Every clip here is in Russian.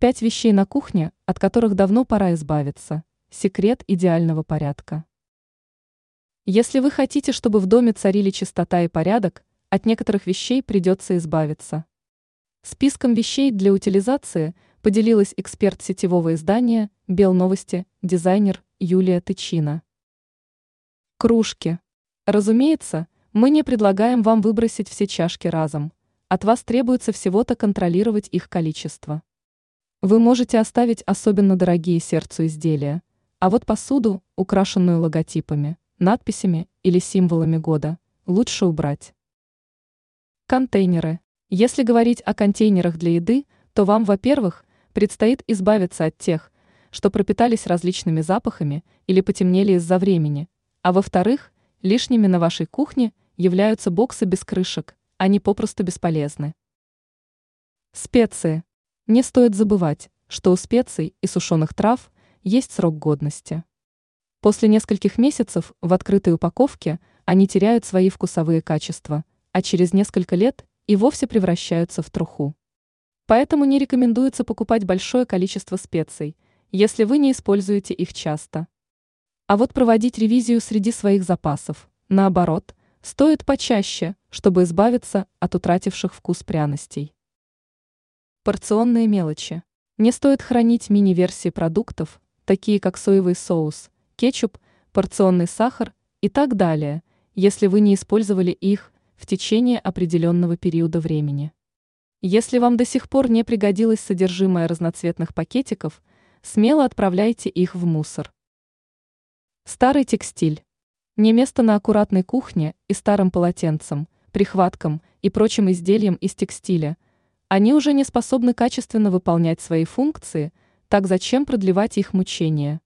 Пять вещей на кухне, от которых давно пора избавиться. Секрет идеального порядка. Если вы хотите, чтобы в доме царили чистота и порядок, от некоторых вещей придется избавиться. Списком вещей для утилизации поделилась эксперт сетевого издания «Белновости», дизайнер Юлия Тычина. Кружки. Разумеется, мы не предлагаем вам выбросить все чашки разом. От вас требуется всего-то контролировать их количество. Вы можете оставить особенно дорогие сердцу изделия, а вот посуду, украшенную логотипами, надписями или символами года, лучше убрать. Контейнеры. Если говорить о контейнерах для еды, то вам, во-первых, предстоит избавиться от тех, что пропитались различными запахами или потемнели из-за времени, а во-вторых, лишними на вашей кухне являются боксы без крышек, они попросту бесполезны. Специи. Не стоит забывать, что у специй и сушеных трав есть срок годности. После нескольких месяцев в открытой упаковке они теряют свои вкусовые качества, а через несколько лет и вовсе превращаются в труху. Поэтому не рекомендуется покупать большое количество специй, если вы не используете их часто. А вот проводить ревизию среди своих запасов, наоборот, стоит почаще, чтобы избавиться от утративших вкус пряностей. Порционные мелочи. Не стоит хранить мини-версии продуктов, такие как соевый соус, кетчуп, порционный сахар и так далее, если вы не использовали их в течение определенного периода времени. Если вам до сих пор не пригодилось содержимое разноцветных пакетиков, смело отправляйте их в мусор. Старый текстиль. Не место на аккуратной кухне и старым полотенцем, прихваткам и прочим изделиям из текстиля – они уже не способны качественно выполнять свои функции, так зачем продлевать их мучения?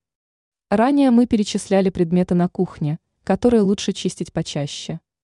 Ранее мы перечисляли предметы на кухне, которые лучше чистить почаще.